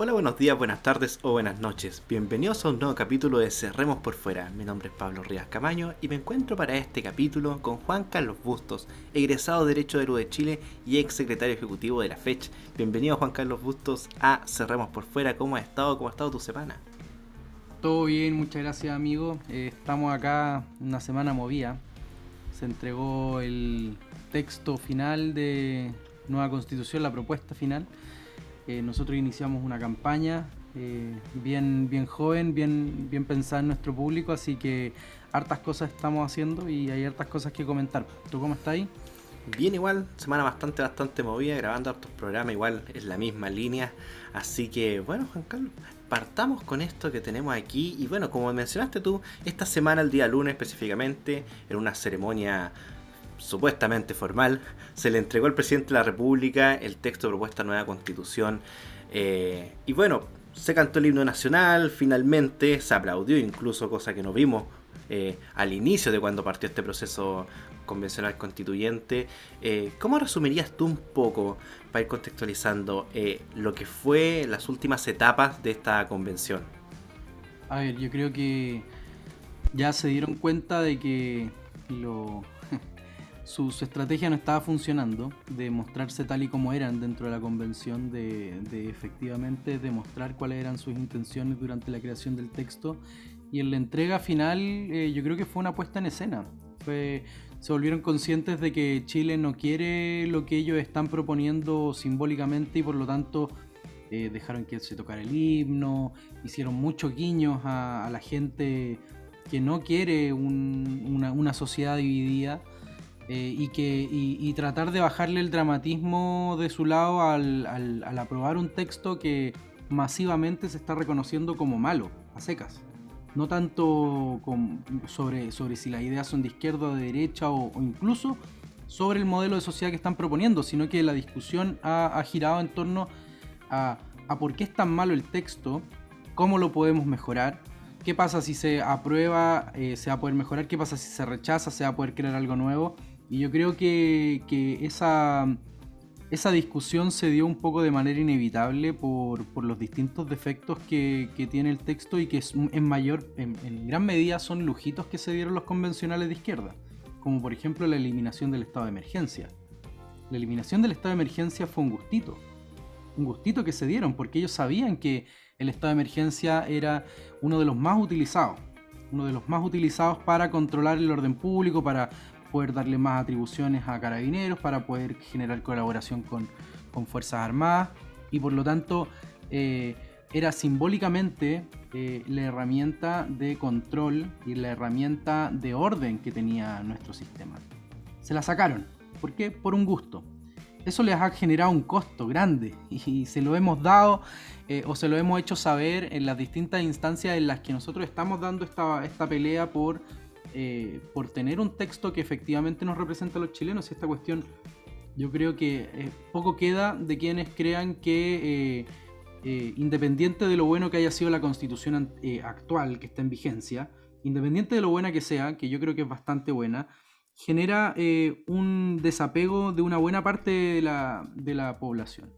Hola, buenos días, buenas tardes o buenas noches. Bienvenidos a un nuevo capítulo de Cerremos por Fuera. Mi nombre es Pablo Rías Camaño y me encuentro para este capítulo con Juan Carlos Bustos, egresado de Derecho de Perú de Chile y ex secretario ejecutivo de la FECH. Bienvenido Juan Carlos Bustos a Cerremos por Fuera. ¿Cómo has estado? ¿Cómo ha estado tu semana? Todo bien, muchas gracias amigo. Eh, estamos acá una semana movida. Se entregó el texto final de nueva constitución, la propuesta final eh, nosotros iniciamos una campaña eh, bien, bien joven, bien, bien pensada en nuestro público, así que hartas cosas estamos haciendo y hay hartas cosas que comentar. ¿Tú cómo estás ahí? Bien igual, semana bastante, bastante movida, grabando hartos programas, igual es la misma línea. Así que bueno, Juan Carlos, partamos con esto que tenemos aquí. Y bueno, como mencionaste tú, esta semana, el día lunes específicamente, en una ceremonia supuestamente formal, se le entregó al presidente de la República el texto de propuesta nueva constitución. Eh, y bueno, se cantó el himno nacional, finalmente se aplaudió incluso, cosa que no vimos eh, al inicio de cuando partió este proceso convencional constituyente. Eh, ¿Cómo resumirías tú un poco, para ir contextualizando, lo que fue las últimas etapas de esta convención? A ver, yo creo que ya se dieron cuenta de que lo su, estrategia no estaba funcionando de mostrarse tal y como eran dentro de la convención, de, efectivamente demostrar cuáles eran sus intenciones durante la creación del texto. Y en la entrega final eh, yo creo que fue una puesta en escena. Fue, se volvieron conscientes de que Chile no quiere lo que ellos están proponiendo simbólicamente y por lo tanto eh, dejaron que se tocara el himno, hicieron muchos guiños a, la gente que no quiere una, una sociedad dividida eh, y, que, y, tratar de bajarle el dramatismo de su lado al, al, aprobar un texto que masivamente se está reconociendo como malo, a secas. No tanto sobre, sobre si las ideas son de izquierda o de derecha o, incluso sobre el modelo de sociedad que están proponiendo, sino que la discusión ha, girado en torno a, a por qué es tan malo el texto, cómo lo podemos mejorar, qué pasa si se aprueba, eh, se va a poder mejorar, qué pasa si se rechaza, se va a poder crear algo nuevo. Y yo creo que, esa, esa, discusión se dio un poco de manera inevitable por, los distintos defectos que, tiene el texto y que es, en mayor, en, gran medida son lujitos que se dieron los convencionales de izquierda, como por ejemplo la eliminación del estado de emergencia. La eliminación del estado de emergencia fue un gustito, un gustito que se dieron porque ellos sabían que el estado de emergencia era uno de los más utilizados, uno de los más utilizados para controlar el orden público, para poder darle más atribuciones a carabineros, para poder generar colaboración con, Fuerzas Armadas y por lo tanto eh, era simbólicamente eh, la herramienta de control y la herramienta de orden que tenía nuestro sistema. Se la sacaron. ¿Por qué? Por un gusto. Eso les ha generado un costo grande y se lo hemos dado eh, o se lo hemos hecho saber en las distintas instancias en las que nosotros estamos dando esta, esta pelea por eh, por tener un texto que efectivamente nos representa a los chilenos. Y esta cuestión, yo creo que eh, poco queda de quienes crean que, eh, independiente de lo bueno que haya sido la constitución actual que está en vigencia, independiente de lo buena que sea, que yo creo que es bastante buena, genera un desapego de una buena parte de la, de la población.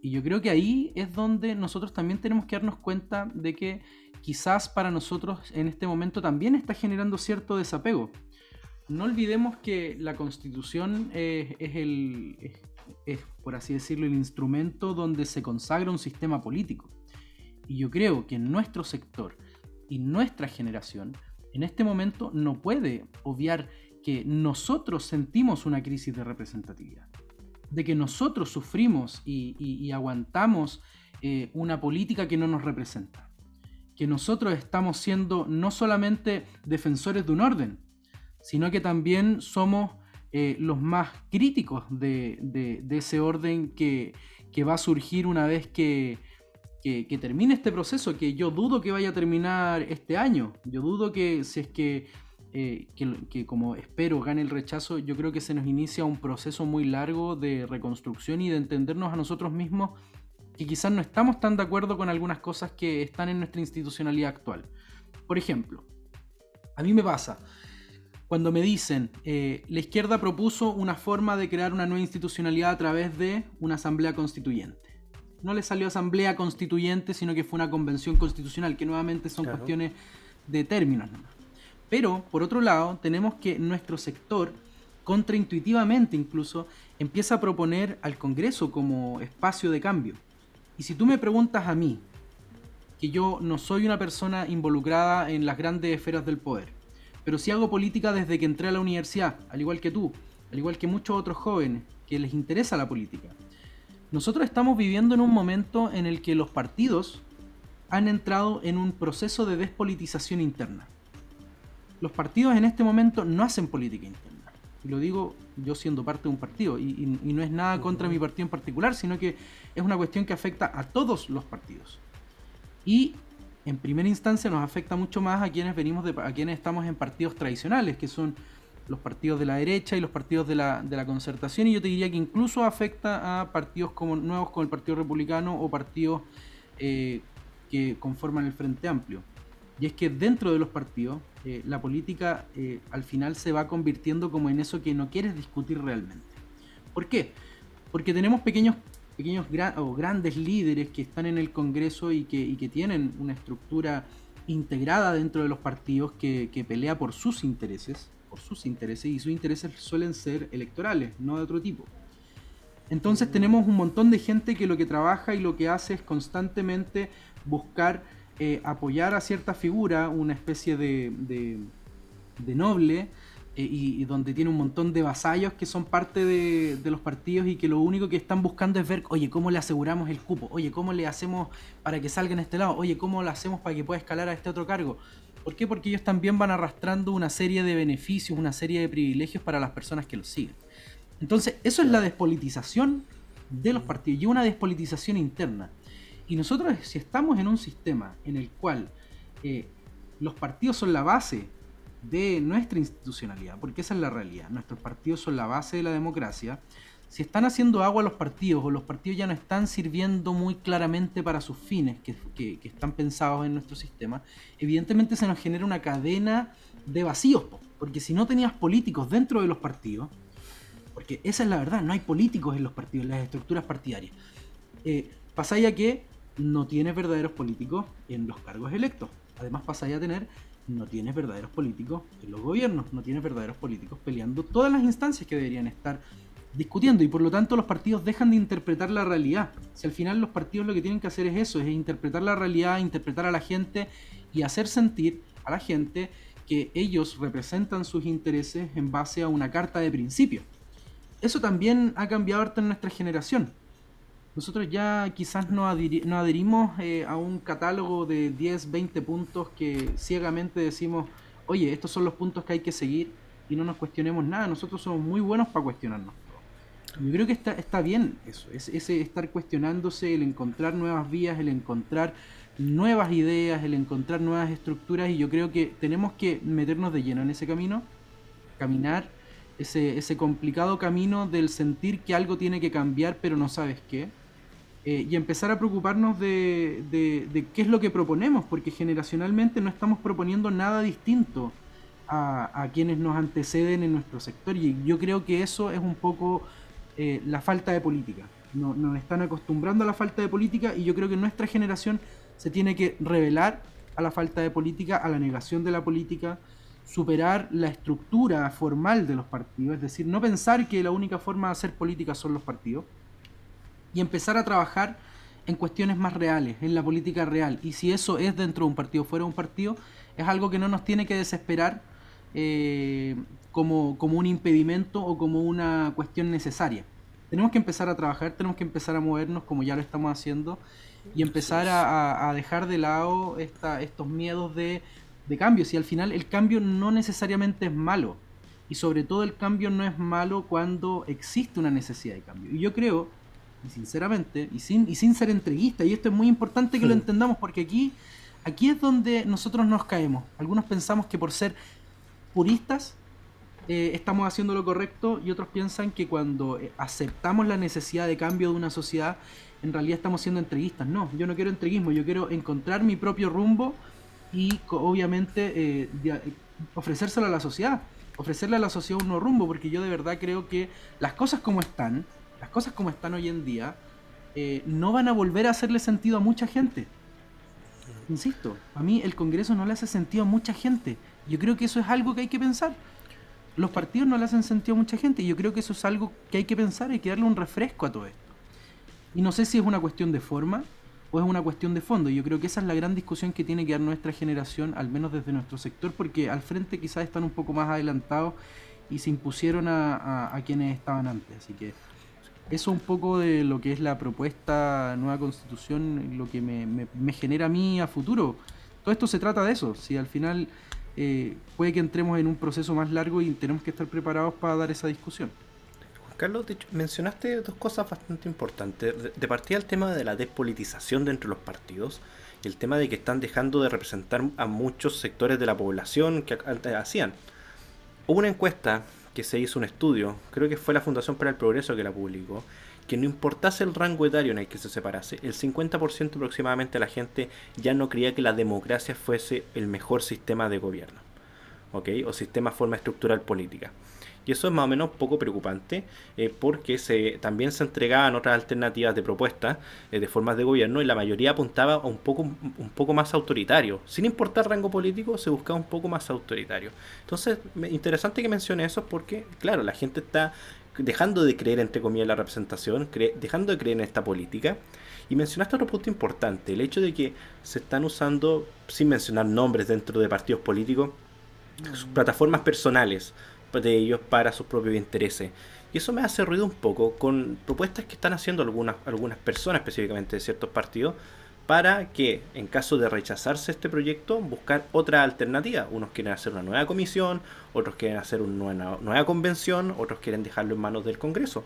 Y yo creo que ahí es donde nosotros también tenemos que darnos cuenta de que quizás para nosotros en este momento también está generando cierto desapego. No olvidemos que la constitución es, el, es, por así decirlo, el instrumento donde se consagra un sistema político. Y yo creo que nuestro sector y nuestra generación en este momento no puede obviar que nosotros sentimos una crisis de representatividad, de que nosotros sufrimos y, aguantamos eh, una política que no nos representa que nosotros estamos siendo no solamente defensores de un orden, sino que también somos eh, los más críticos de, ese orden que, va a surgir una vez que, termine este proceso, que yo dudo que vaya a terminar este año. Yo dudo que si es que, eh, que, como espero gane el rechazo, yo creo que se nos inicia un proceso muy largo de reconstrucción y de entendernos a nosotros mismos que quizás no estamos tan de acuerdo con algunas cosas que están en nuestra institucionalidad actual. Por ejemplo, a mí me pasa, cuando me dicen, eh, la izquierda propuso una forma de crear una nueva institucionalidad a través de una asamblea constituyente. no le salió asamblea constituyente, sino que fue una convención constitucional, que nuevamente son cuestiones de términos. Pero, por otro lado, tenemos que nuestro sector, contraintuitivamente incluso, empieza a proponer al Congreso como espacio de cambio. Y si tú me preguntas a mí, que yo no soy una persona involucrada en las grandes esferas del poder, pero sí hago política desde que entré a la universidad, al igual que tú, al igual que muchos otros jóvenes que les interesa la política. Nosotros estamos viviendo en un momento en el que los partidos han entrado en un proceso de despolitización interna. Los partidos en este momento no hacen política interna. Y lo digo yo siendo parte de un partido. Y, no es nada contra mi partido en particular, sino que es una cuestión que afecta a todos los partidos. Y en primera instancia nos afecta mucho más a quienes venimos de, a quienes estamos en partidos tradicionales, que son los partidos de la derecha y los partidos de la, de la concertación, y yo te diría que incluso afecta a partidos como nuevos como el Partido Republicano o partidos eh, que conforman el Frente Amplio. Y es que dentro de los partidos, eh, la política eh, al final se va convirtiendo como en eso que no quieres discutir realmente. ¿Por qué? Porque tenemos pequeños, pequeños o grandes líderes que están en el Congreso y que, y que tienen una estructura integrada dentro de los partidos que, que pelea por sus intereses, por sus intereses, y sus intereses suelen ser electorales, no de otro tipo. Entonces tenemos un montón de gente que lo que trabaja y lo que hace es constantemente buscar eh, apoyar a cierta figura, una especie de, de, noble, eh, y, donde tiene un montón de vasallos que son parte de, de, los partidos y que lo único que están buscando es ver, oye, ¿cómo le aseguramos el cupo? Oye, ¿cómo le hacemos para que salga en este lado? Oye, ¿cómo lo hacemos para que pueda escalar a este otro cargo? ¿Por qué? Porque ellos también van arrastrando una serie de beneficios, una serie de privilegios para las personas que los siguen. Entonces, eso es la despolitización de los partidos y una despolitización interna. Y nosotros, si estamos en un sistema en el cual eh, los partidos son la base de nuestra institucionalidad, porque esa es la realidad, nuestros partidos son la base de la democracia, si están haciendo agua los partidos o los partidos ya no están sirviendo muy claramente para sus fines que, están pensados en nuestro sistema, evidentemente se nos genera una cadena de vacíos, porque si no tenías políticos dentro de los partidos, porque esa es la verdad, no hay políticos en los partidos, en las estructuras partidarias, eh, que no tienes verdaderos políticos en los cargos electos. Además pasáis a tener, no tienes verdaderos políticos en los gobiernos, no tienes verdaderos políticos peleando todas las instancias que deberían estar discutiendo y por lo tanto los partidos dejan de interpretar la realidad. Si al final los partidos lo que tienen que hacer es eso, es interpretar la realidad, interpretar a la gente y hacer sentir a la gente que ellos representan sus intereses en base a una carta de principios. Eso también ha cambiado harto en nuestra generación nosotros ya quizás no, adherimos eh, a un catálogo de 10, 20 puntos que ciegamente decimos, oye, estos son los puntos que hay que seguir y no nos cuestionemos nada. Nosotros somos muy buenos para cuestionarnos. Yo creo que está, está bien eso, es, ese estar cuestionándose, el encontrar nuevas vías, el encontrar nuevas ideas, el encontrar nuevas estructuras y yo creo que tenemos que meternos de lleno en ese camino, caminar ese, ese complicado camino del sentir que algo tiene que cambiar pero no sabes qué eh, y empezar a preocuparnos de, de, qué es lo que proponemos, porque generacionalmente no estamos proponiendo nada distinto a, quienes nos anteceden en nuestro sector. Y yo creo que eso es un poco eh, la falta de política. No, nos están acostumbrando a la falta de política y yo creo que nuestra generación se tiene que revelar a la falta de política, a la negación de la política, superar la estructura formal de los partidos, es decir, no pensar que la única forma de hacer política son los partidos y empezar a trabajar en cuestiones más reales, en la política real. Y si eso es dentro de un partido, fuera de un partido, es algo que no nos tiene que desesperar eh, como, como un impedimento o como una cuestión necesaria. Tenemos que empezar a trabajar, tenemos que empezar a movernos como ya lo estamos haciendo y empezar a, dejar de lado esta, estos miedos de, de cambio. Si al final el cambio no necesariamente es malo y sobre todo el cambio no es malo cuando existe una necesidad de cambio. Y yo creo y sinceramente, y sin, y sin ser entreguista, y esto es muy importante que lo entendamos porque aquí, aquí es donde nosotros nos caemos. Algunos pensamos que por ser puristas eh, estamos haciendo lo correcto y otros piensan que cuando eh, aceptamos la necesidad de cambio de una sociedad, en realidad estamos siendo entreguistas. No, yo no quiero entreguismo, yo quiero encontrar mi propio rumbo y obviamente eh, ofrecérselo a la sociedad, ofrecerle a la sociedad un nuevo rumbo, porque yo de verdad creo que las cosas como están, las cosas como están hoy en día eh, no van a volver a hacerle sentido a mucha gente. Insisto, a mí el Congreso no le hace sentido a mucha gente. Yo creo que eso es algo que hay que pensar. Los partidos no le hacen sentido a mucha gente yo creo que eso es algo que hay que pensar, hay que darle un refresco a todo esto. Y no sé si es una cuestión de forma o es una cuestión de fondo. Yo creo que esa es la gran discusión que tiene que dar nuestra generación, al menos desde nuestro sector, porque al frente quizás están un poco más adelantados y se impusieron a, quienes estaban antes. Así que eso un poco de lo que es la propuesta nueva constitución, lo que me, me, genera a mí a futuro. Todo esto se trata de eso. Si al final eh, puede que entremos en un proceso más largo y tenemos que estar preparados para dar esa discusión. Juan Carlos, mencionaste dos cosas bastante importantes. De partida el tema de la despolitización dentro de los partidos y el tema de que están dejando de representar a muchos sectores de la población que antes hacían. Hubo una encuesta que se hizo un estudio, creo que fue la Fundación para el Progreso que la publicó, que no importase el rango etario en el que se separase, el 50% aproximadamente de la gente ya no creía que la democracia fuese el mejor sistema de gobierno. O sistema forma estructural política. Y eso es más o menos poco preocupante eh, porque se, también se entregaban otras alternativas de propuestas eh, de formas de gobierno y la mayoría apuntaba a un poco, un poco más autoritario. Sin importar rango político, se buscaba un poco más autoritario. Entonces, interesante que mencione eso porque, claro, la gente está dejando de creer, entre comillas, la representación, dejando de creer en esta política. Y mencionaste otro punto importante, el hecho de que se están usando, sin mencionar nombres dentro de partidos políticos, plataformas personales de ellos para sus propios intereses. Y eso me hace ruido un poco con propuestas que están haciendo algunas, algunas personas, específicamente de ciertos partidos, para que, en caso de rechazarse este proyecto, buscar otra alternativa. Unos quieren hacer una nueva comisión, otros quieren hacer una nueva, convención, otros quieren dejarlo en manos del Congreso.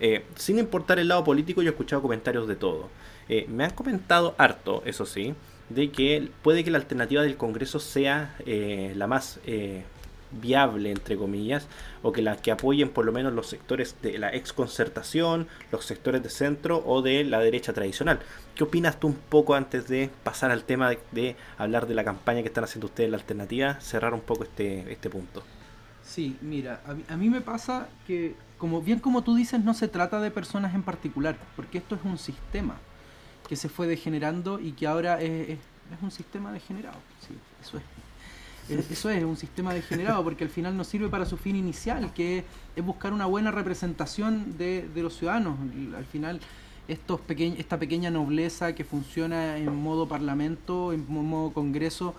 Eh, sin importar el lado político, yo he escuchado comentarios de todo. Eh, me han comentado harto, eso sí, de que puede que la alternativa del Congreso sea eh, la más viable, entre comillas, o que las que apoyen por lo menos los sectores de la exconcertación, los sectores de centro o de la derecha tradicional. ¿Qué opinas tú un poco antes de pasar al tema de, hablar de la campaña que están haciendo ustedes, la alternativa, cerrar un poco este, este punto? Sí, mira, a mí, me pasa que, como bien como tú dices, no se trata de personas en particular, porque esto es un sistema que se fue degenerando y que ahora es, es un sistema degenerado. Sí, eso es eso es un sistema degenerado porque al final no sirve para su fin inicial, que es buscar una buena representación de, los ciudadanos. Al final, estos esta pequeña nobleza que funciona en modo parlamento, en modo congreso,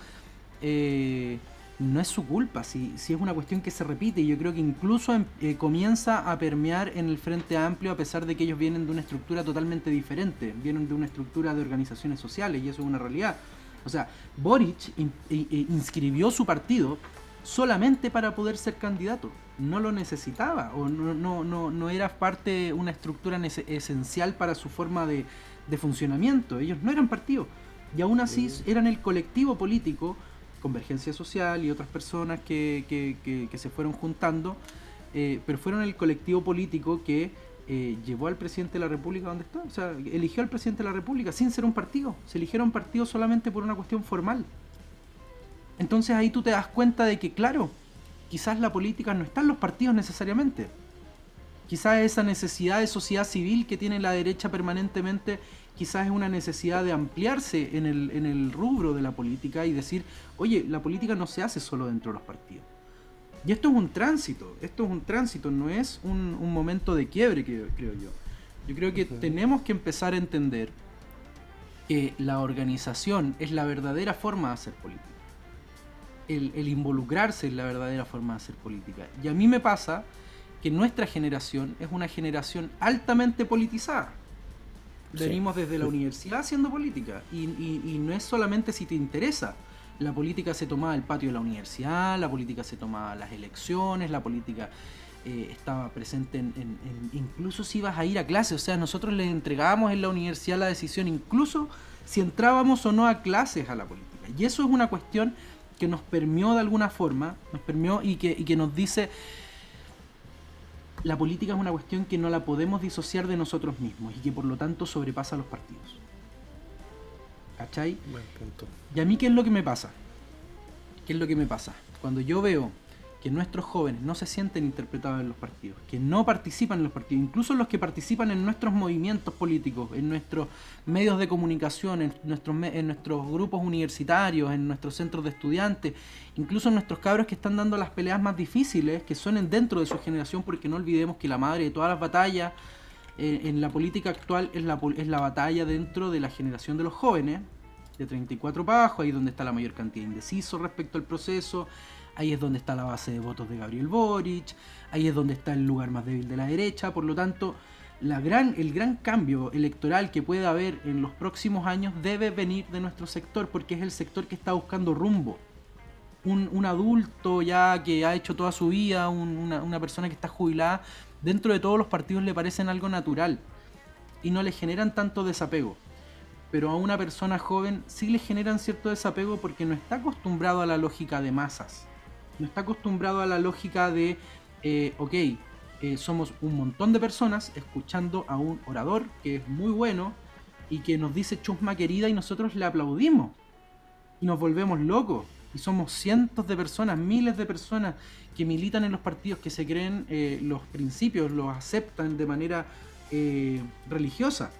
eh, no es su culpa, si, si, es una cuestión que se repite y yo creo que incluso em, eh, comienza a permear en el Frente Amplio a pesar de que ellos vienen de una estructura totalmente diferente, vienen de una estructura de organizaciones sociales y eso es una realidad. O sea, Boric inscribió su partido solamente para poder ser candidato. No lo necesitaba o no, no, no, no era parte, una estructura esencial para su forma de, funcionamiento. Ellos no eran partido. Y aún así eran el colectivo político, Convergencia Social y otras personas que, que, se fueron juntando, eh, pero fueron el colectivo político que eh, llevó al presidente de la República donde está. O sea, eligió al presidente de la República sin ser un partido. Se eligieron partidos solamente por una cuestión formal. Entonces ahí tú te das cuenta de que, claro, quizás la política no está en los partidos necesariamente. Quizás esa necesidad de sociedad civil que tiene la derecha permanentemente, quizás es una necesidad de ampliarse en el, en el rubro de la política y decir, oye, la política no se hace solo dentro de los partidos. Y esto es un tránsito, esto es un tránsito, no es un, momento de quiebre, que, creo yo. Yo creo que tenemos que empezar a entender que la organización es la verdadera forma de hacer política. El, el, involucrarse es la verdadera forma de hacer política. Y a mí me pasa que nuestra generación es una generación altamente politizada. Venimos desde la universidad haciendo política y, y no es solamente si te interesa, la política se tomaba el patio de la universidad, la política se tomaba las elecciones, la política eh, estaba presente en, incluso si ibas a ir a clase, o sea, nosotros le entregábamos en la universidad la decisión, incluso si entrábamos o no a clases a la política. Y eso es una cuestión que nos permeó de alguna forma, nos permeó y que, y que nos dice, la política es una cuestión que no la podemos disociar de nosotros mismos y que por lo tanto sobrepasa a los partidos. ¿Cachai? Y a mí, ¿qué es lo que me pasa? ¿Qué es lo que me pasa? Cuando yo veo que nuestros jóvenes no se sienten interpretados en los partidos, que no participan en los partidos, incluso los que participan en nuestros movimientos políticos, en nuestros medios de comunicación, en nuestros, en nuestros grupos universitarios, en nuestros centros de estudiantes, incluso en nuestros cabros que están dando las peleas más difíciles, que suenen dentro de su generación, porque no olvidemos que la madre de todas las batallas en la política actual es la, es la batalla dentro de la generación de los jóvenes, de 34 para abajo, ahí es donde está la mayor cantidad de indecisos respecto al proceso, ahí es donde está la base de votos de Gabriel Boric, ahí es donde está el lugar más débil de la derecha, por lo tanto, la gran, el gran cambio electoral que puede haber en los próximos años debe venir de nuestro sector, porque es el sector que está buscando rumbo. Un, adulto ya que ha hecho toda su vida, una, una persona que está jubilada, dentro de todos los partidos le parecen algo natural y no le generan tanto desapego. Pero a una persona joven sí le generan cierto desapego porque no está acostumbrado a la lógica de masas. No está acostumbrado a la lógica de, eh, ok, eh, somos un montón de personas escuchando a un orador que es muy bueno y que nos dice chusma querida y nosotros le aplaudimos. Y nos volvemos locos. Y somos cientos de personas, miles de personas que militan en los partidos, que se creen eh, los principios, los aceptan de manera religiosa.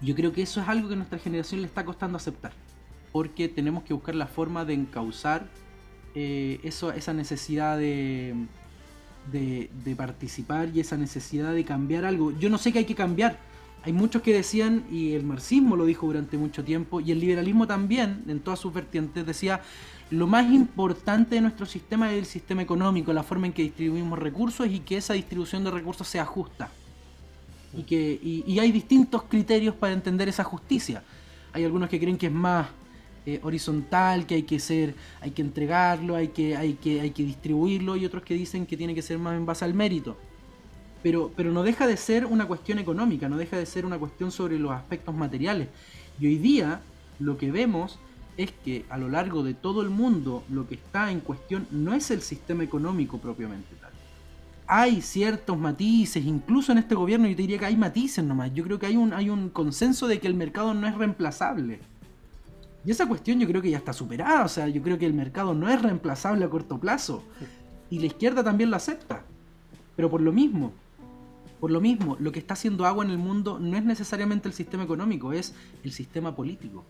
Yo creo que eso es algo que a nuestra generación le está costando aceptar, porque tenemos que buscar la forma de encauzar eh, eso, esa necesidad de, de, participar y esa necesidad de cambiar algo. Yo no sé qué hay que cambiar. Hay muchos que decían, y el marxismo lo dijo durante mucho tiempo, y el liberalismo también, en todas sus vertientes, decía, lo más importante de nuestro sistema es el sistema económico, la forma en que distribuimos recursos y que esa distribución de recursos sea justa. Y, que, y hay distintos criterios para entender esa justicia. Hay algunos que creen que es más eh, horizontal, que hay que ser, hay que entregarlo, hay que, hay, que, hay que distribuirlo, y otros que dicen que tiene que ser más en base al mérito. Pero, pero no deja de ser una cuestión económica, no deja de ser una cuestión sobre los aspectos materiales. Y hoy día lo que vemos es que a lo largo de todo el mundo lo que está en cuestión no es el sistema económico propiamente tal. Hay ciertos matices, incluso en este gobierno yo te diría que hay matices nomás. Yo creo que hay un, hay un consenso de que el mercado no es reemplazable y esa cuestión yo creo que ya está superada, o sea, yo creo que el mercado no es reemplazable a corto plazo. Y la izquierda también lo acepta. Pero por lo mismo, por lo mismo, lo que está haciendo agua en el mundo no es necesariamente el sistema económico, es el sistema político.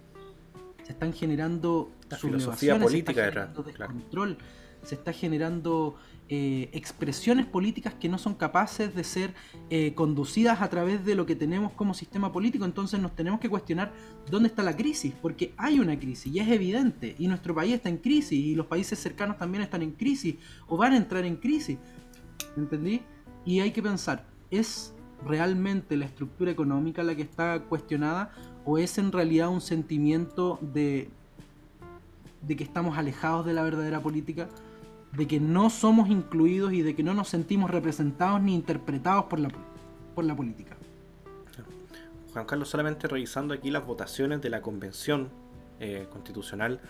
Se están generando la filosofía política se control, se está generando eh, expresiones políticas que no son capaces de ser eh, conducidas a través de lo que tenemos como sistema político. Entonces nos tenemos que cuestionar dónde está la crisis, porque hay una crisis y es evidente, y nuestro país está en crisis, y los países cercanos también están en crisis, o van a entrar en crisis. ¿Entendí? Y hay que pensar, ¿es realmente la estructura económica la que está cuestionada o es en realidad un sentimiento de, de que estamos alejados de la verdadera política? de que no somos incluidos y de que no nos sentimos representados ni interpretados por la, por la política. Juan Carlos, solamente revisando aquí las votaciones de la convención eh, constitucional,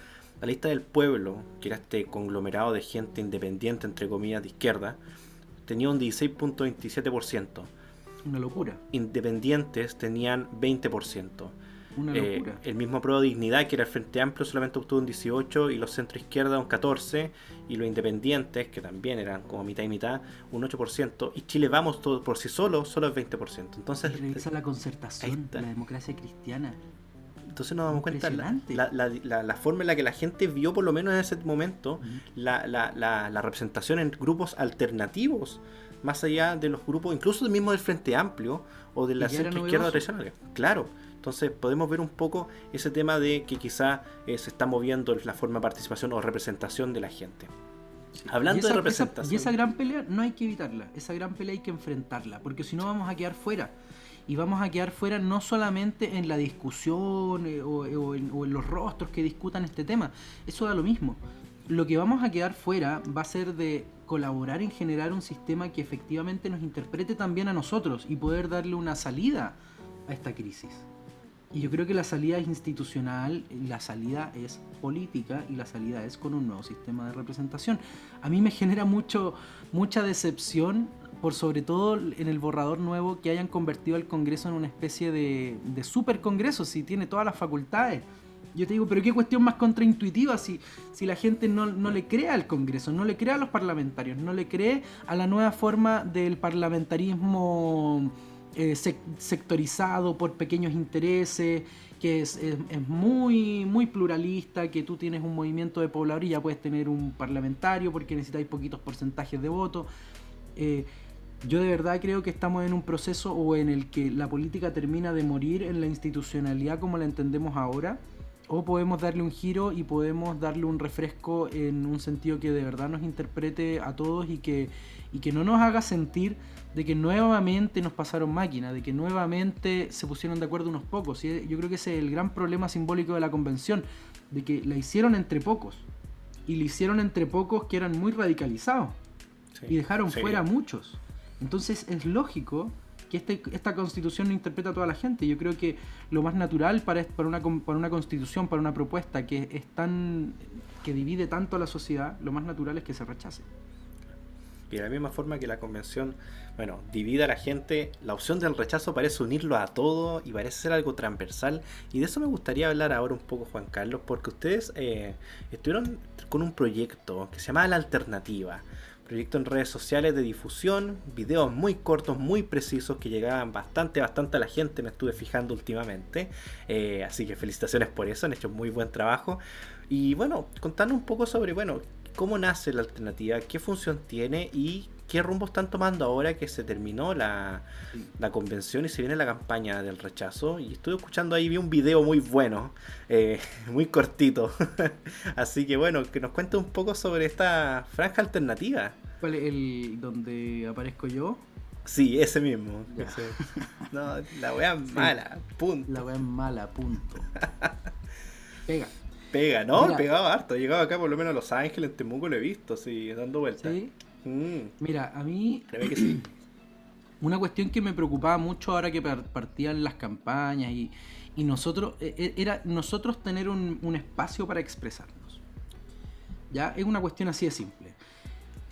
la lista del pueblo, que era este conglomerado de gente independiente, entre comillas, de izquierda, tenía un 16.27%. Una locura. Independientes tenían 20%. Eh, el mismo Pro Dignidad, que era el Frente Amplio, solamente obtuvo un 18 y los centro izquierda un 14 y los independientes, que también eran como mitad y mitad, un 8% y Chile Vamos todo por sí solo, solo el 20%. Entonces, revisa la concertación, la democracia cristiana. Entonces nos damos cuenta la, la, la, forma en la que la gente vio, por lo menos en ese momento, la, representación en grupos alternativos, más allá de los grupos, incluso del mismo del Frente Amplio o de la centro izquierda tradicional. Claro. Entonces podemos ver un poco ese tema de que quizá eh, se está moviendo la forma de participación o representación de la gente. Hablando de representación. y esa gran pelea no hay que evitarla, esa gran pelea hay que enfrentarla, porque si no vamos a quedar fuera. Y vamos a quedar fuera no solamente en la discusión eh, o, en, o en los rostros que discutan este tema, eso da lo mismo. Lo que vamos a quedar fuera va a ser de colaborar en generar un sistema que efectivamente nos interprete también a nosotros y poder darle una salida a esta crisis. Y yo creo que la salida es institucional, la salida es política y la salida es con un nuevo sistema de representación. A mí me genera mucho, mucha decepción, por sobre todo en el borrador nuevo, que hayan convertido al Congreso en una especie de, de super Congreso, si tiene todas las facultades. Yo te digo, pero qué cuestión más contraintuitiva si, si la gente no, le cree al Congreso, no le cree a los parlamentarios, no le cree a la nueva forma del parlamentarismo eh, sectorizado por pequeños intereses, que es, muy, muy pluralista, que tú tienes un movimiento de poblador y ya puedes tener un parlamentario porque necesitáis poquitos porcentajes de votos. Eh, yo de verdad creo que estamos en un proceso o en el que la política termina de morir en la institucionalidad como la entendemos ahora, o podemos darle un giro y podemos darle un refresco en un sentido que de verdad nos interprete a todos y que, y que no nos haga sentir de que nuevamente nos pasaron máquinas, de que nuevamente se pusieron de acuerdo unos pocos. Yo creo que ese es el gran problema simbólico de la convención, de que la hicieron entre pocos. Y la hicieron entre pocos que eran muy radicalizados. y dejaron fuera a muchos. Entonces es lógico que este, esta constitución no interpreta a toda la gente. Yo creo que lo más natural para, una, constitución, para una propuesta que divide tanto a la sociedad, lo más natural es que se rechace. Y de la misma forma que la convención, bueno, divide a la gente, la opción del rechazo parece unirlo a todo y parece ser algo transversal. Y de eso me gustaría hablar ahora un poco, Juan Carlos, porque ustedes eh, estuvieron con un proyecto que se llama La Alternativa proyecto en redes sociales de difusión, videos muy cortos, muy precisos que llegaban bastante, bastante a la gente, me estuve fijando últimamente. Eh, así que felicitaciones por eso, han hecho muy buen trabajo. Y bueno, contando un poco sobre, bueno, cómo nace la alternativa, qué función tiene y qué rumbo están tomando ahora que se terminó la, convención y se viene la campaña del rechazo. Y estuve escuchando ahí, vi un video muy bueno, eh, muy cortito. Así que bueno, que nos cuente un poco sobre esta franja alternativa. ¿Cuál es el donde aparezco yo? Sí, ese mismo. No, la wea mala, punto. La wea mala, punto. Pega. Pega, ¿no? Mira, Pegaba harto. Llegaba acá por lo menos a Los Ángeles, en Temuco lo he visto, sí, dando vueltas. ¿Sí? Mm. Mira, a mí. Una cuestión que me preocupaba mucho ahora que partían las campañas y, nosotros. E, e, era nosotros tener un, espacio para expresarnos. ¿Ya? Es una cuestión así de simple.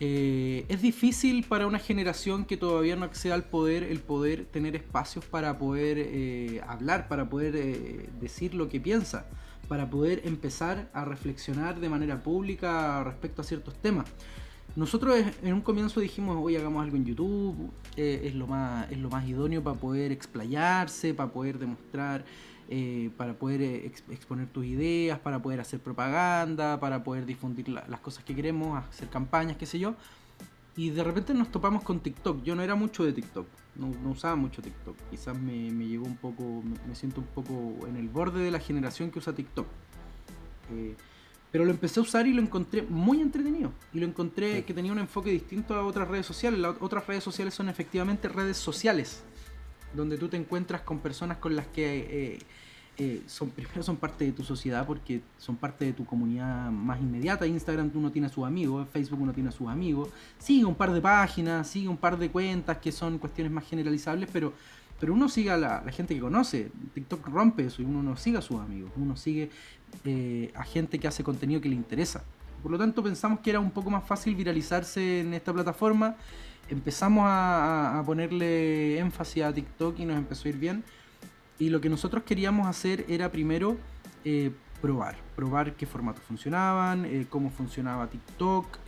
Eh, es difícil para una generación que todavía no accede al poder el poder tener espacios para poder eh, hablar, para poder eh, decir lo que piensa, para poder empezar a reflexionar de manera pública respecto a ciertos temas. Nosotros en un comienzo dijimos, hoy hagamos algo en YouTube, eh, es, lo más, es lo más idóneo para poder explayarse, para poder demostrar, eh, para poder eh, exponer tus ideas, para poder hacer propaganda, para poder difundir las cosas que queremos, hacer campañas, qué sé yo. Y de repente nos topamos con TikTok. Yo no era mucho de TikTok, no, usaba mucho TikTok. Quizás me, me llegó un poco, me, siento un poco en el borde de la generación que usa TikTok. Pero lo empecé a usar y lo encontré muy entretenido. Y lo encontré que tenía un enfoque distinto a otras redes sociales. Las otras redes sociales son efectivamente redes sociales. Donde tú te encuentras con personas con las que eh, eh, son, primero son parte de tu sociedad porque son parte de tu comunidad más inmediata. Instagram uno tiene a sus amigos, Facebook uno tiene a sus amigos. Sigue un par de páginas, sigue un par de cuentas que son cuestiones más generalizables, pero pero uno sigue a la, gente que conoce. TikTok rompe eso y uno no sigue a sus amigos. Uno sigue eh, a gente que hace contenido que le interesa. Por lo tanto, pensamos que era un poco más fácil viralizarse en esta plataforma. Empezamos a, ponerle énfasis a TikTok y nos empezó a ir bien. Y lo que nosotros queríamos hacer era primero eh, probar, probar qué formatos funcionaban, eh, cómo funcionaba TikTok.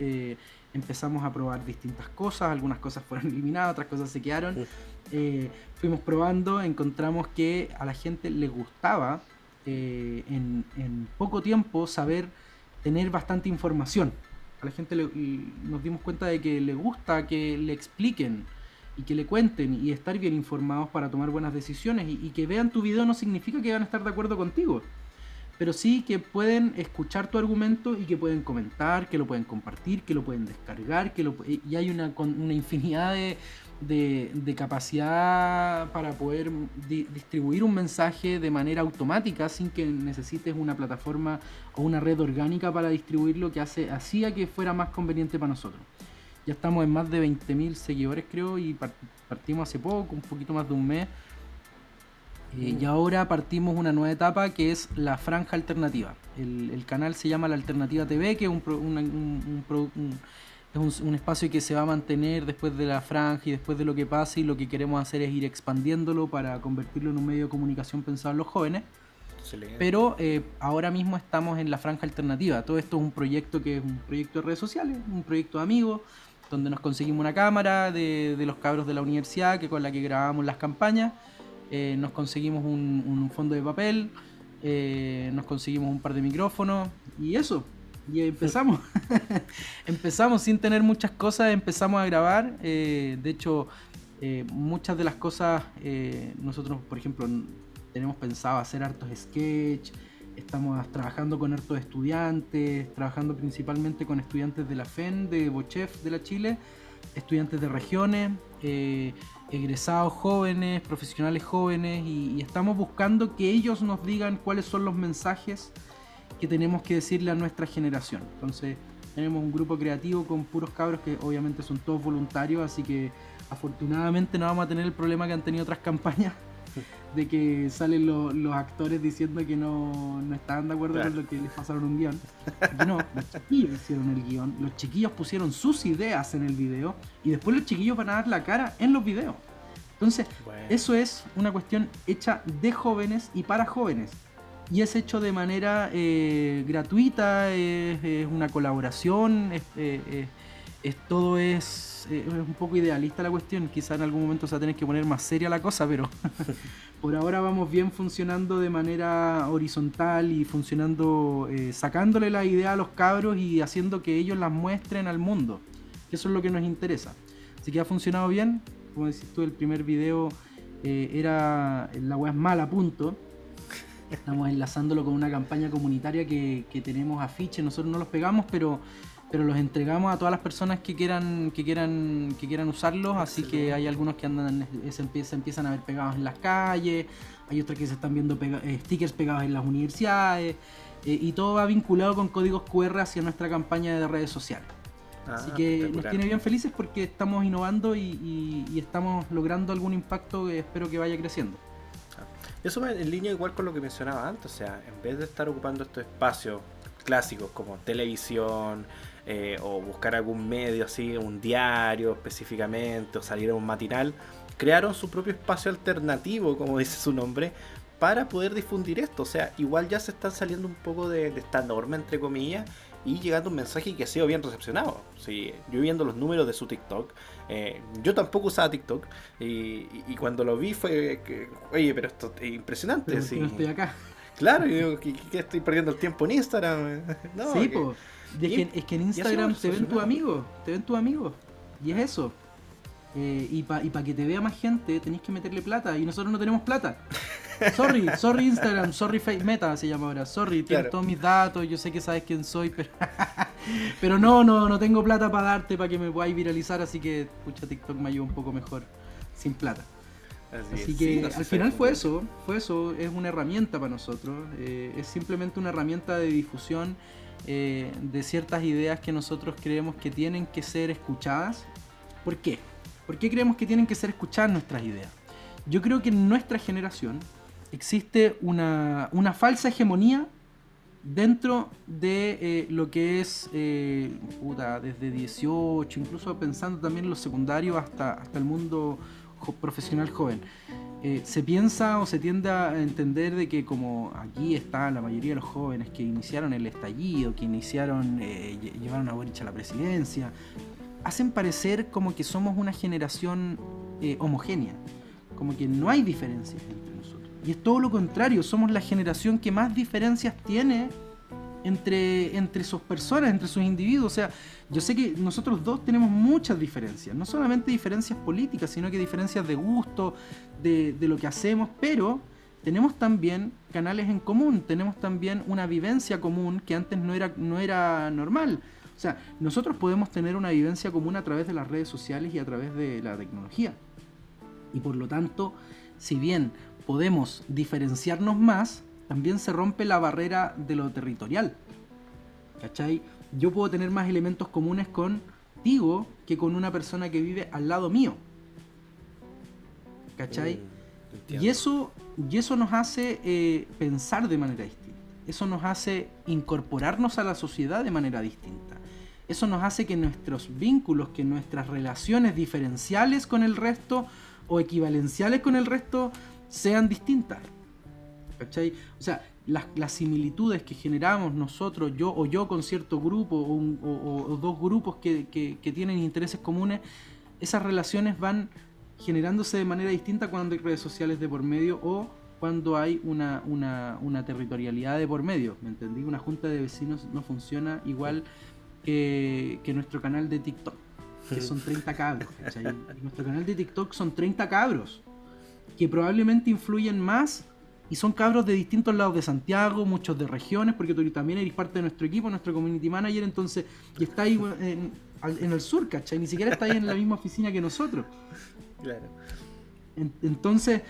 empezamos a probar distintas cosas, algunas cosas fueron eliminadas, otras cosas se quedaron eh, fuimos probando, encontramos que a la gente le gustaba eh, en, poco tiempo saber tener bastante información. A la gente nos dimos cuenta de que le gusta que le expliquen y que le cuenten y estar bien informados para tomar buenas decisiones y, que vean tu video no significa que van a estar de acuerdo contigo pero sí que pueden escuchar tu argumento y que pueden comentar, que lo pueden compartir, que lo pueden descargar, que lo, y hay una, una infinidad de, de, capacidad para poder distribuir un mensaje de manera automática sin que necesites una plataforma o una red orgánica para distribuirlo que hace, hacía que fuera más conveniente para nosotros. Ya estamos en más de 20.000 seguidores creo y partimos hace poco, un poquito más de un mes. Eh, y ahora partimos una nueva etapa que es la franja alternativa. El, canal se llama La Alternativa TV, que es un, un es un, espacio que se va a mantener después de la franja y después de lo que pase y lo que queremos hacer es ir expandiéndolo para convertirlo en un medio de comunicación pensado en los jóvenes. Pero eh, ahora mismo estamos en la franja alternativa. Todo esto es un proyecto que es un proyecto de redes sociales, un proyecto de amigos, donde nos conseguimos una cámara de, los cabros de la universidad que con la que grabamos las campañas. Eh, nos conseguimos un, fondo de papel, eh, nos conseguimos un par de micrófonos y eso. Y empezamos. empezamos sin tener muchas cosas, empezamos a grabar. de hecho, muchas de las cosas, nosotros, por ejemplo, tenemos pensado hacer hartos sketch, estamos trabajando con hartos estudiantes, trabajando principalmente con estudiantes de la FEN, de Bochef de la Chile, estudiantes de regiones, eh, egresados jóvenes, profesionales jóvenes, y, estamos buscando que ellos nos digan cuáles son los mensajes que tenemos que decirle a nuestra generación. Entonces, tenemos un grupo creativo con puros cabros que obviamente son todos voluntarios, así que afortunadamente no vamos a tener el problema que han tenido otras campañas de que salen los actores diciendo que no, no estaban de acuerdo con lo que les pasaron un guion. no, los chiquillos hicieron el guion, los chiquillos pusieron sus ideas en el video y después los chiquillos van a dar la cara en los videos. Entonces, eso es una cuestión hecha de jóvenes y para jóvenes. Y es hecho de manera eh, gratuita, es, una colaboración, es, eh, es, todo es eh, un poco idealista la cuestión. Quizá en algún momento se va a tener que poner más seria la cosa, pero por ahora vamos bien funcionando de manera horizontal y funcionando, eh, sacándole la idea a los cabros y haciendo que ellos las muestren al mundo. Eso es lo que nos interesa. Así que ha funcionado bien. Como decís tú, el primer video eh, era La web mala, punto. Estamos enlazándolo con una campaña comunitaria que, que tenemos afiches. Nosotros no los pegamos, pero pero los entregamos a todas las personas que quieran que quieran que quieran usarlos así que hay algunos que andan se, empiezan, a ver pegados en las calles hay otros que se están viendo eh, stickers pegados en las universidades eh, y todo va vinculado con códigos QR hacia nuestra campaña de redes sociales. Ah, así que nos tiene bien felices porque estamos innovando y, estamos logrando algún impacto que espero que vaya creciendo eso va en línea igual con lo que mencionaba antes, o sea, en vez de estar ocupando estos espacios clásicos como televisión, eh, o buscar algún medio así, un diario específicamente, o salir a un matinal, crearon su propio espacio alternativo, como dice su nombre, para poder difundir esto. O sea, igual ya se están saliendo un poco de, esta norma, entre comillas, y llegando un mensaje que ha sido bien recepcionado. Sí, yo viendo los números de su TikTok, eh, yo tampoco usaba TikTok, y, cuando lo vi fue que, oye, pero esto es impresionante. sí. no estoy acá. Claro, yo que, estoy perdiendo el tiempo en Instagram. No, sí, pues es, que, en Instagram te ven tus amigos, te ven tus amigos. Y es eso. Eh, y para y que te vea más gente tenéis que meterle plata y nosotros no tenemos plata. Sorry, sorry Instagram, sorry Facebook Meta se llama ahora. Sorry, tienes todos mis datos, yo sé que sabes quién soy, pero, pero no, no, no tengo plata para darte para que me podáis viralizar, así que pucha TikTok me ayuda un poco mejor sin plata. Así, que al final fue eso, fue eso, es una herramienta para nosotros, eh, es simplemente una herramienta de difusión eh, de ciertas ideas que nosotros creemos que tienen que ser escuchadas. ¿Por qué? ¿Por qué creemos que tienen que ser escuchadas nuestras ideas? Yo creo que en nuestra generación existe una, falsa hegemonía dentro de eh, lo que es eh, desde 18, incluso pensando también en lo secundario hasta, hasta el mundo profesional joven. Eh, se piensa o se tiende a entender de que como aquí está la mayoría de los jóvenes que iniciaron el estallido, que iniciaron, eh, llevaron a Boric a la presidencia, hacen parecer como que somos una generación eh, homogénea, como que no hay diferencias entre. Y es todo lo contrario, somos la generación que más diferencias tiene entre, entre sus personas, entre sus individuos. O sea, yo sé que nosotros dos tenemos muchas diferencias, no solamente diferencias políticas, sino que diferencias de gusto, de, lo que hacemos, pero tenemos también canales en común, tenemos también una vivencia común que antes no era, no era normal. O sea, nosotros podemos tener una vivencia común a través de las redes sociales y a través de la tecnología. Y por lo tanto, si bien podemos diferenciarnos más, también se rompe la barrera de lo territorial. ¿Cachai? Yo puedo tener más elementos comunes contigo que con una persona que vive al lado mío. ¿Cachai? Mm, y, eso, y eso nos hace eh, pensar de manera distinta. Eso nos hace incorporarnos a la sociedad de manera distinta. Eso nos hace que nuestros vínculos, que nuestras relaciones diferenciales con el resto o equivalenciales con el resto sean distintas. ¿Cachai? O sea, las, similitudes que generamos nosotros, yo o yo con cierto grupo o, dos grupos que, tienen intereses comunes, esas relaciones van generándose de manera distinta cuando hay redes sociales de por medio o cuando hay una, territorialidad de por medio. ¿Me entendí? Una junta de vecinos no funciona igual que, nuestro canal de TikTok, que son 30 cabros. nuestro canal de TikTok son 30 cabros que probablemente influyen más y son cabros de distintos lados de Santiago, muchos de regiones, porque tú también eres parte de nuestro equipo, nuestro community manager, entonces, y está ahí en, el sur, ¿cachai? Ni siquiera está ahí en la misma oficina que nosotros. Claro. entonces,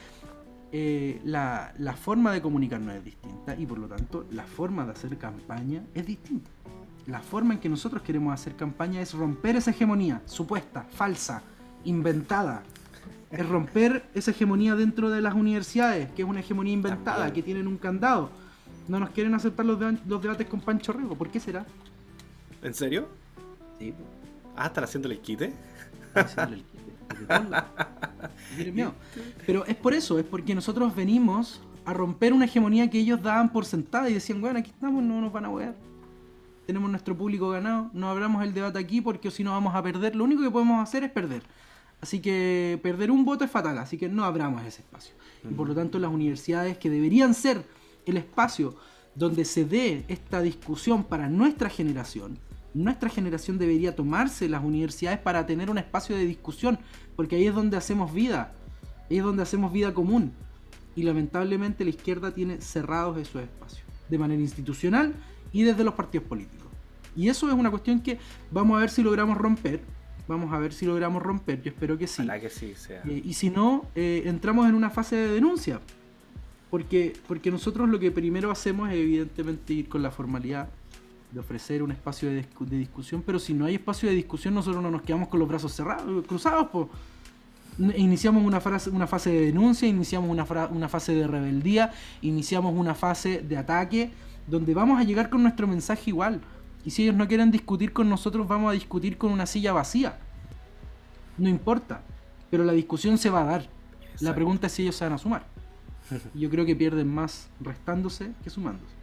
eh, la, la, forma de comunicarnos es distinta y por lo tanto la forma de hacer campaña es distinta. La forma en que nosotros queremos hacer campaña es romper esa hegemonía supuesta, falsa, inventada, es romper esa hegemonía dentro de las universidades, que es una hegemonía inventada, que tienen un candado. No nos quieren aceptar los, debates con Pancho Rego, ¿por qué será? ¿En serio? Sí. Ah, ¿están haciendo el quite? Haciendo el quite. Pero es por eso, es porque nosotros venimos a romper una hegemonía que ellos daban por sentada y decían, bueno, aquí estamos, no nos van a wear. Tenemos nuestro público ganado, no abramos el debate aquí porque si no vamos a perder. Lo único que podemos hacer es perder. Así que perder un voto es fatal, así que no abramos ese espacio. Y por lo tanto las universidades que deberían ser el espacio donde se dé esta discusión para nuestra generación, nuestra generación debería tomarse las universidades para tener un espacio de discusión, porque ahí es donde hacemos vida, ahí es donde hacemos vida común. Y lamentablemente la izquierda tiene cerrados esos espacios, de manera institucional y desde los partidos políticos. Y eso es una cuestión que vamos a ver si logramos romper, Vamos a ver si logramos romper, yo espero que sí. que sí sea. Eh, y si no, eh, entramos en una fase de denuncia. Porque, porque nosotros lo que primero hacemos es evidentemente ir con la formalidad de ofrecer un espacio de, discusión, pero si no hay espacio de discusión nosotros no nos quedamos con los brazos cerrados, cruzados. Pues. Iniciamos una, fase, una fase de denuncia, iniciamos una, una fase de rebeldía, iniciamos una fase de ataque, donde vamos a llegar con nuestro mensaje igual y si ellos no quieren discutir con nosotros, vamos a discutir con una silla vacía. No importa. Pero la discusión se va a dar. La pregunta es si ellos se van a sumar. yo creo que pierden más restándose que sumándose.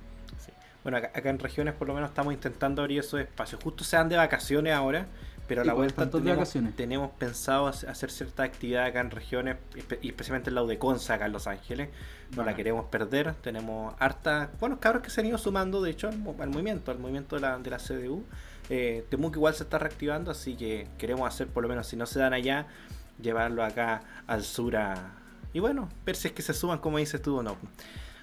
Bueno, acá, en regiones por lo menos estamos intentando abrir esos espacios. Justo se dan de vacaciones ahora, pero a la vuelta tenemos, tenemos, pensado hacer cierta actividad acá en regiones, y especialmente en la UDECONSA acá en Los Ángeles. No la queremos perder. Tenemos harta, bueno, cabros que se han ido sumando, de hecho, al, movimiento, al movimiento de la, de la CDU. Eh, Temuco igual se está reactivando, así que queremos hacer, por lo menos, si no se dan allá, llevarlo acá al sur a... Y bueno, ver si es que se suman, como dices tú o no.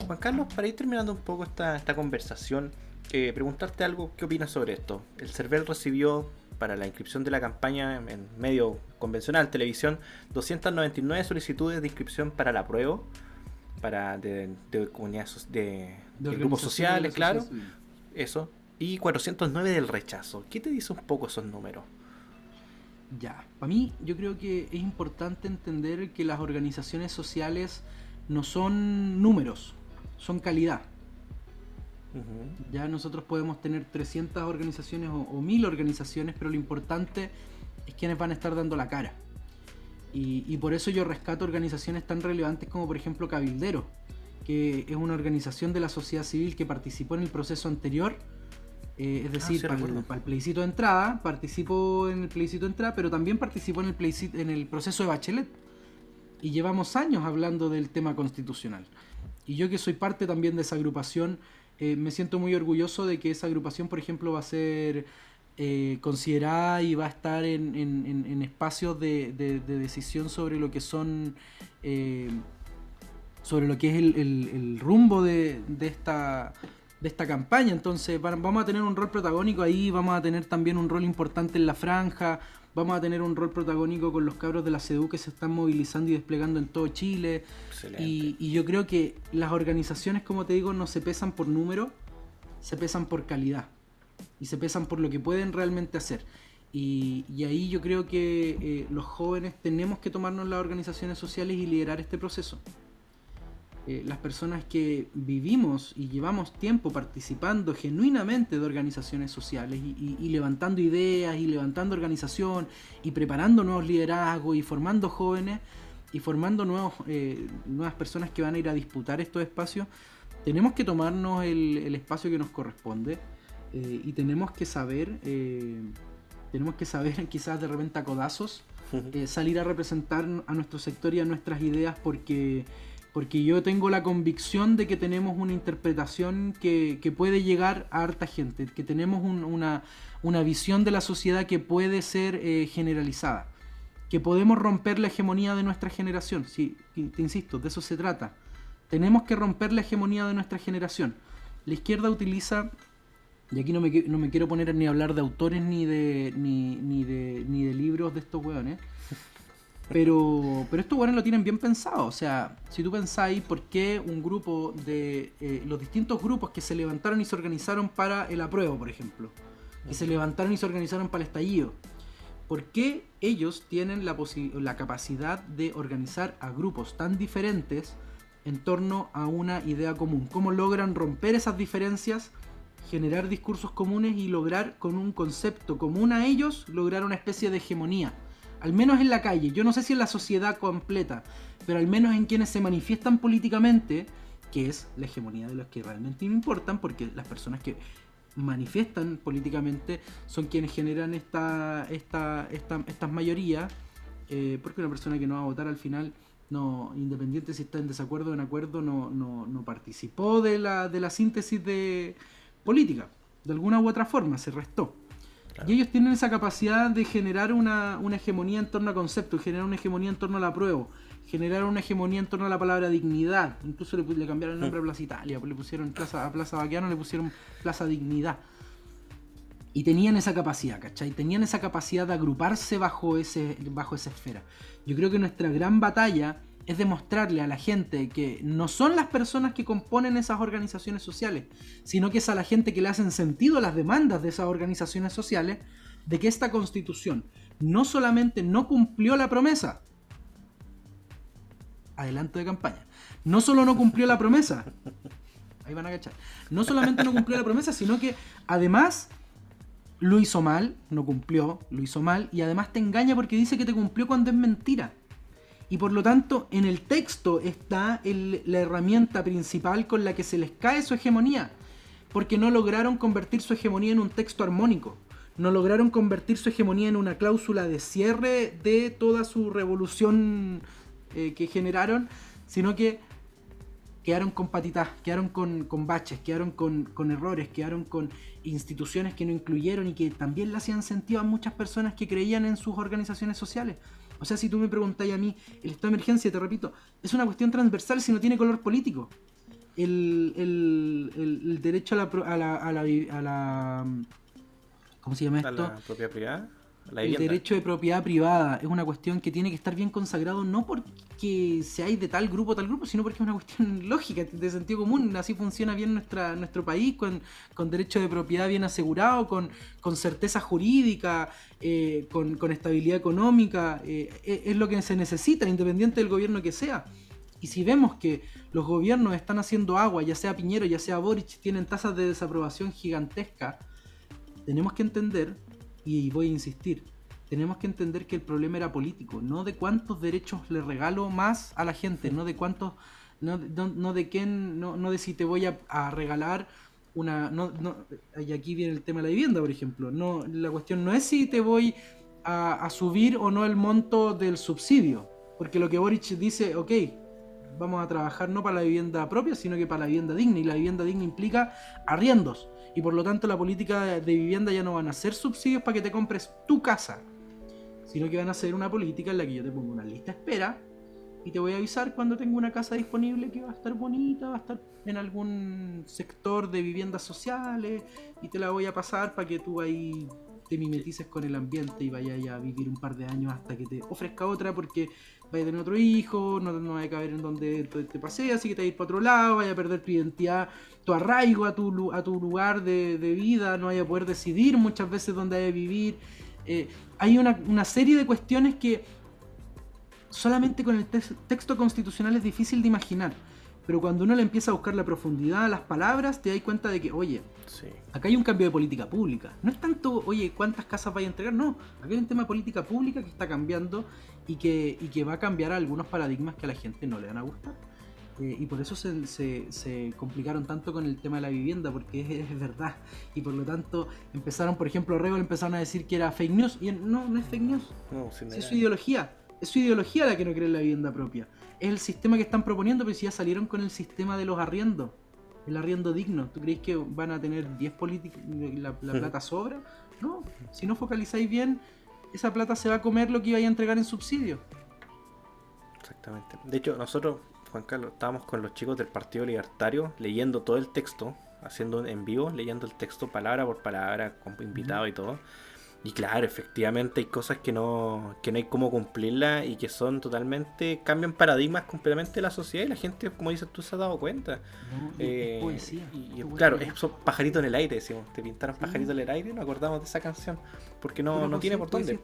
Juan Carlos, para ir terminando un poco esta, esta conversación, eh, preguntarte algo, ¿qué opinas sobre esto? El CERVEL recibió para la inscripción de la campaña en medio convencional, televisión, 299 solicitudes de inscripción para la prueba, para de, comunidades de, grupos sociales, claro, eso, y 409 del rechazo. ¿Qué te dice un poco esos números? Ya, para mí yo creo que es importante entender que las organizaciones sociales no son números, son calidad. Ya nosotros podemos tener 300 organizaciones o, 1000 organizaciones, pero lo importante es quienes van a estar dando la cara. Y, por eso yo rescato organizaciones tan relevantes como por ejemplo Cabildero, que es una organización de la sociedad civil que participó en el proceso anterior, eh, es ah, decir, para, el, plebiscito de entrada, participó en el plebiscito de entrada, pero también participó en el, en el proceso de Bachelet. Y llevamos años hablando del tema constitucional. Y yo que soy parte también de esa agrupación, eh, me siento muy orgulloso de que esa agrupación, por ejemplo, va a ser eh, considerada y va a estar en, espacios de, decisión sobre lo que son, eh, sobre lo que es el, rumbo de, esta de esta campaña. Entonces vamos a tener un rol protagónico ahí, vamos a tener también un rol importante en la franja, vamos a tener un rol protagónico con los cabros de la CEDU que se están movilizando y desplegando en todo Chile. Y, yo creo que las organizaciones, como te digo, no se pesan por número, se pesan por calidad. Y se pesan por lo que pueden realmente hacer. Y, ahí yo creo que eh, los jóvenes tenemos que tomarnos las organizaciones sociales y liderar este proceso. Eh, las personas que vivimos y llevamos tiempo participando genuinamente de organizaciones sociales y, levantando ideas y levantando organización y preparando nuevos liderazgos y formando jóvenes y formando nuevos, eh, nuevas personas que van a ir a disputar estos espacios, tenemos que tomarnos el, espacio que nos corresponde eh, y tenemos que saber, eh, tenemos que saber quizás de repente a codazos, eh, salir a representar a nuestro sector y a nuestras ideas porque, porque yo tengo la convicción de que tenemos una interpretación que, puede llegar a harta gente, que tenemos una, una, visión de la sociedad que puede ser generalizada, que podemos romper la hegemonía de nuestra generación, sí, te insisto, de eso se trata tenemos que romper la hegemonía de nuestra generación. La izquierda utiliza, y aquí no me, no me quiero poner ni a hablar de autores ni de, ni, de, ni de libros de estos hueones, pero, pero estos hueones lo tienen bien pensado. O sea, si tú pensáis por qué un grupo de eh, los distintos grupos que se levantaron y se organizaron para el apruebo, por ejemplo, que se levantaron y se organizaron para el estallido, ¿por qué ellos tienen la, la capacidad de organizar a grupos tan diferentes? en torno a una idea común. Cómo logran romper esas diferencias, generar discursos comunes y lograr con un concepto común a ellos, lograr una especie de hegemonía. Al menos en la calle, yo no sé si en la sociedad completa, pero al menos en quienes se manifiestan políticamente, que es la hegemonía de los que realmente me importan, porque las personas que manifiestan políticamente son quienes generan esta, esta, esta, estas mayorías, eh, porque una persona que no va a votar al final no, independiente si está en desacuerdo o en acuerdo, no, no, no participó de la, de la síntesis de política. De alguna u otra forma, se restó. Y ellos tienen esa capacidad de generar una, hegemonía en torno a conceptos, generar una hegemonía en torno a la prueba, generar una hegemonía en torno a la palabra dignidad. Incluso le, cambiaron el nombre a Plaza Italia, le pusieron plaza, a Plaza Baquiano le pusieron Plaza Dignidad. Y tenían esa capacidad, ¿cachai? Tenían esa capacidad de agruparse bajo, ese, bajo esa esfera. Yo creo que nuestra gran batalla es demostrarle a la gente que no son las personas que componen esas organizaciones sociales, sino que es a la gente que le hacen sentido las demandas de esas organizaciones sociales, de que esta constitución no solamente no cumplió la promesa, adelanto de campaña, no solo no cumplió la promesa, ahí van a cachar, no solamente no cumplió la promesa, sino que además lo hizo mal, no cumplió, lo hizo mal, y además te engaña porque dice que te cumplió cuando es mentira. Y por lo tanto, en el texto está la herramienta principal con la que se les cae su hegemonía, porque no lograron convertir su hegemonía en un texto armónico, no lograron convertir su hegemonía en una cláusula de cierre de toda su revolución eh, que generaron, sino que quedaron con patitas, quedaron con, baches, quedaron con, errores, quedaron con instituciones que no incluyeron y que también le hacían sentido a muchas personas que creían en sus organizaciones sociales. O sea, si tú me preguntáis a mí, el estado de emergencia, te repito, es una cuestión transversal si no tiene color político. El, derecho a la, a la, a la, ¿Cómo se llama esto? ¿A la propiedad privada? El derecho de propiedad privada es una cuestión que tiene que estar bien consagrado no porque seáis de tal grupo o tal grupo, sino porque es una cuestión lógica, de sentido común. Así funciona bien nuestra, nuestro país, con, con derecho de propiedad bien asegurado, con, con certeza jurídica, eh, con, con, estabilidad económica. Eh, e, es lo que se necesita, independiente del gobierno que sea. Y si vemos que los gobiernos están haciendo agua, ya sea Piñero, ya sea Boric, tienen tasas de desaprobación gigantescas, tenemos que entender y voy a insistir, tenemos que entender que el problema era político, no de cuántos derechos le regalo más a la gente, no de cuántos, no, no, de quién, no, no, de si te voy a, regalar una, no, no, y aquí viene el tema de la vivienda, por ejemplo, no, la cuestión no es si te voy a, a subir o no el monto del subsidio, porque lo que Boric dice, ok, vamos a trabajar no para la vivienda propia, sino que para la vivienda digna, y la vivienda digna implica arriendos y por lo tanto la política de vivienda ya no van a ser subsidios para que te compres tu casa, sino que van a ser una política en la que yo te pongo una lista de espera y te voy a avisar cuando tengo una casa disponible que va a estar bonita, va a estar en algún sector de viviendas sociales y te la voy a pasar para que tú ahí te mimetices con el ambiente y vayas a vivir un par de años hasta que te ofrezca otra porque vaya a tener otro hijo, no, no vaya a caber en donde te paseas, así que te vas a ir para otro lado, vaya a perder tu identidad, tu arraigo a tu, a tu lugar de, vida, no vaya a poder decidir muchas veces dónde hay a vivir. Eh, hay una, serie de cuestiones que solamente con el texto constitucional es difícil de imaginar. Pero cuando uno le empieza a buscar la profundidad a las palabras, te das cuenta de que, oye, acá hay un cambio de política pública. No es tanto, oye, cuántas casas vaya a entregar, no. Acá hay un tema de política pública que está cambiando y que, y que va a cambiar algunos paradigmas que a la gente no le van a gustar. Eh, y por eso se, se, complicaron tanto con el tema de la vivienda, porque es, verdad. Y por lo tanto empezaron, por ejemplo, Rebel empezaron a decir que era fake news. Y no, no es fake news. es su ideología. Es su ideología la que no cree en la vivienda propia. Es el sistema que están proponiendo, pero si ya salieron con el sistema de los arriendos. El arriendo digno. ¿Tú crees que van a tener 10 políticos, la, la plata sobra? No. Si no focalizáis bien, esa plata se va a comer lo que iba a entregar en subsidio. Exactamente. De hecho, nosotros Juan Carlos, estábamos con los chicos del Partido Libertario leyendo todo el texto, haciendo en vivo, leyendo el texto palabra por palabra, con invitado y todo. Y claro, efectivamente hay cosas que no, que no hay cómo cumplirlas y que son totalmente, cambian paradigmas completamente de la sociedad y la gente, como dices tú, se ha dado cuenta. Eh, poesía. Y, claro, es pajarito en el aire, decimos, te pintaron pajarito en el aire y nos acordamos de esa canción, porque no, no tiene por dónde.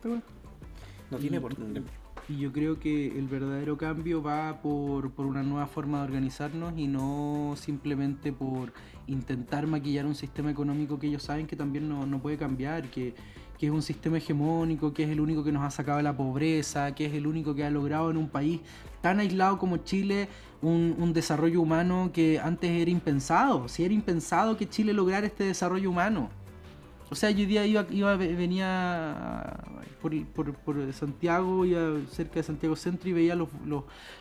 No tiene por dónde. Y yo creo que el verdadero cambio va por, una nueva forma de organizarnos y no simplemente por intentar maquillar un sistema económico que ellos saben que también no, puede cambiar, que, es un sistema hegemónico, que es el único que nos ha sacado de la pobreza, que es el único que ha logrado en un país tan aislado como Chile un desarrollo humano que antes era impensado. Si era impensado que Chile lograra este desarrollo humano. O sea, yo hoy día iba, iba venía por, por, Santiago, iba cerca de Santiago Centro y veía los,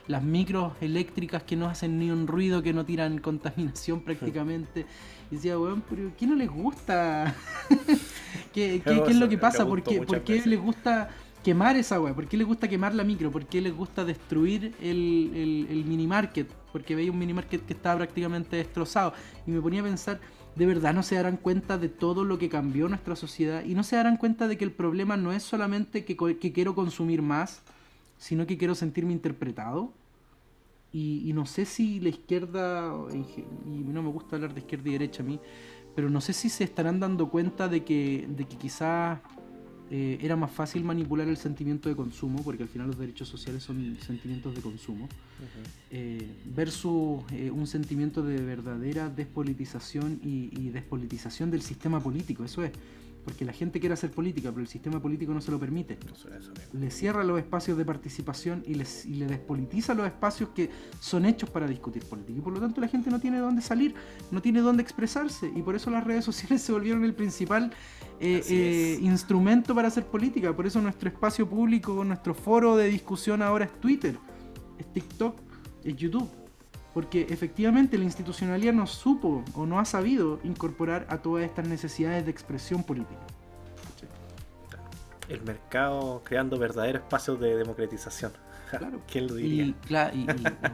las micros eléctricas que no hacen ni un ruido, que no tiran contaminación prácticamente. Y decía, weón, pero ¿qué no les gusta? ¿Qué, es lo que pasa? ¿Por qué, ¿por qué les gusta quemar esa weá? ¿Por qué les gusta quemar la micro? ¿Por qué les gusta destruir el, el, el mini market? Porque veía un mini market que estaba prácticamente destrozado. Y me ponía a pensar de verdad no se darán cuenta de todo lo que cambió nuestra sociedad y no se darán cuenta de que el problema no es solamente que, quiero consumir más, sino que quiero sentirme interpretado. Y, no sé si la izquierda, y no me gusta hablar de izquierda y derecha a mí, pero no sé si se estarán dando cuenta de que, de que quizás eh, era más fácil manipular el sentimiento de consumo, porque al final los derechos sociales son sentimientos de consumo, eh, versus eh, un sentimiento de verdadera despolitización y, y, despolitización del sistema político. Eso es porque la gente quiere hacer política, pero el sistema político no se lo permite. le cierra los espacios de participación y, le despolitiza los espacios que son hechos para discutir política. Y por lo tanto la gente no tiene dónde salir, no tiene dónde expresarse. Y por eso las redes sociales se volvieron el principal eh, eh, instrumento para hacer política. Por eso nuestro espacio público, nuestro foro de discusión ahora es Twitter, es TikTok, es YouTube porque efectivamente la institucionalidad no supo o no ha sabido incorporar a todas estas necesidades de expresión política. El mercado creando verdaderos espacios de democratización. Claro. ¿Quién lo diría? Y,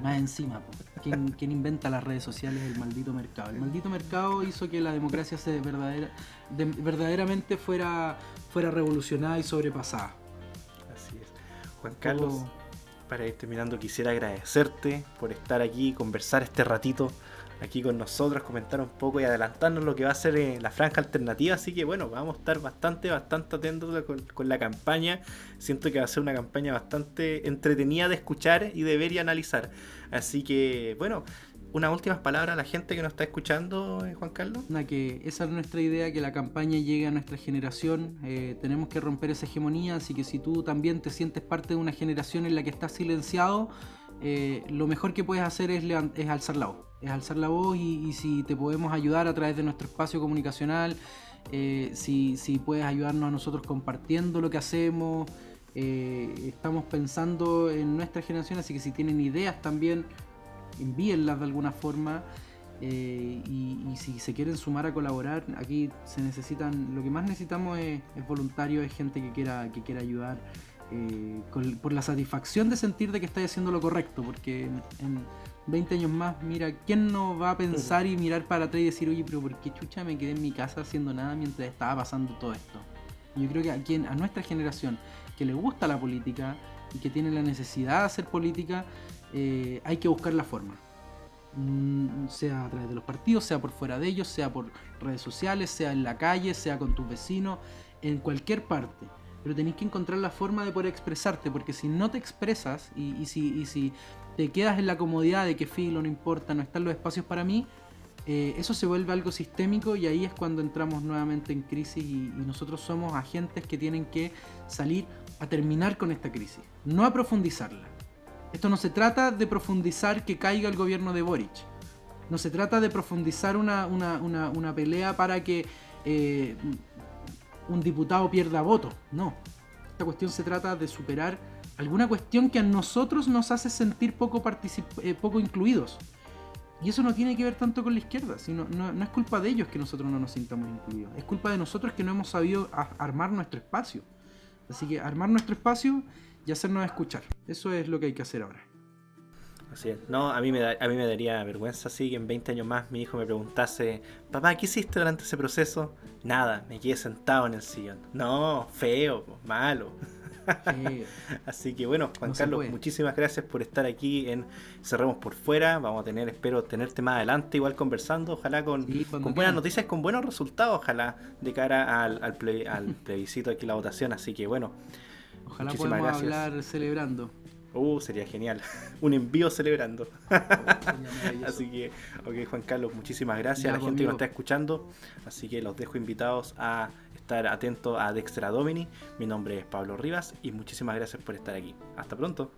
más encima, ¿quién, inventa las redes sociales? El maldito mercado. El maldito mercado hizo que la democracia se verdadera, verdaderamente fuera, fuera revolucionada y sobrepasada. Así es. Juan Carlos, para ir terminando, quisiera agradecerte por estar aquí, conversar este ratito aquí con nosotros, comentar un poco y adelantarnos lo que va a ser eh, la franja alternativa. Así que bueno, vamos a estar bastante, bastante atentos con, la campaña. Siento que va a ser una campaña bastante entretenida de escuchar y de ver y analizar. Así que bueno, unas últimas palabras a la gente que nos está escuchando, eh, Juan Carlos. que esa es nuestra idea, que la campaña llegue a nuestra generación. Eh, tenemos que romper esa hegemonía, así que si tú también te sientes parte de una generación en la que estás silenciado, eh, lo mejor que puedes hacer es, es, alzar la voz. Es alzar la voz y, si te podemos ayudar a través de nuestro espacio comunicacional, si, si, puedes ayudarnos a nosotros compartiendo lo que hacemos. estamos pensando en nuestra generación, así que si tienen ideas también envíenlas de alguna forma. Eh, y, si se quieren sumar a colaborar, aquí se necesitan, lo que más necesitamos es, voluntarios, es gente que quiera, que quiera ayudar, eh, por la satisfacción de sentir de que estáis haciendo lo correcto, porque en, 20 años más, mira, ¿quién no va a pensar y mirar para atrás y decir, oye, pero ¿por qué chucha me quedé en mi casa haciendo nada mientras estaba pasando todo esto? Yo creo que a, quien, a nuestra generación que le gusta la política y que tiene la necesidad de hacer política, eh, hay que buscar la forma. Mm, sea a través de los partidos, sea por fuera de ellos, sea por redes sociales, sea en la calle, sea con tus vecinos, en cualquier parte. Pero tenéis que encontrar la forma de poder expresarte, porque si no te expresas y, si, si, te quedas en la comodidad de que filo, no importa, no están los espacios para mí, eh, eso se vuelve algo sistémico y ahí es cuando entramos nuevamente en crisis y, nosotros somos agentes que tienen que salir a terminar con esta crisis, no a profundizarla Esto no se trata de profundizar que caiga el gobierno de Boric. No se trata de profundizar una, pelea para que eh, un diputado pierda voto. No. Esta cuestión se trata de superar alguna cuestión que a nosotros nos hace sentir poco, eh, poco incluidos. Y eso no tiene que ver tanto con la izquierda, sino no, es culpa de ellos que nosotros no nos sintamos incluidos. Es culpa de nosotros que no hemos sabido armar nuestro espacio. Así que armar nuestro espacio y hacernos escuchar. Eso es lo que hay que hacer ahora. Así es. No, a mí, me a mí me daría vergüenza que en 20 años más mi hijo me preguntase, papá, ¿qué hiciste durante ese proceso? Nada, me quedé sentado en el sillón. No, feo, malo. Así que bueno, Juan Carlos, muchísimas gracias por estar aquí en Cerremos por Fuera. Vamos a tener, espero tenerte más adelante, igual conversando, ojalá con, con buenas noticias, con buenos resultados, ojalá de cara al, al, plebiscito aquí, la votación. Así que bueno, ojalá podamos hablar celebrando. Uh, sería genial. Un envío celebrando. Así que, ok, Juan Carlos, muchísimas gracias a la gente que nos está escuchando. Así que los dejo invitados a estar atentos a Dextra Domini. Mi nombre es Pablo Rivas y muchísimas gracias por estar aquí. Hasta pronto.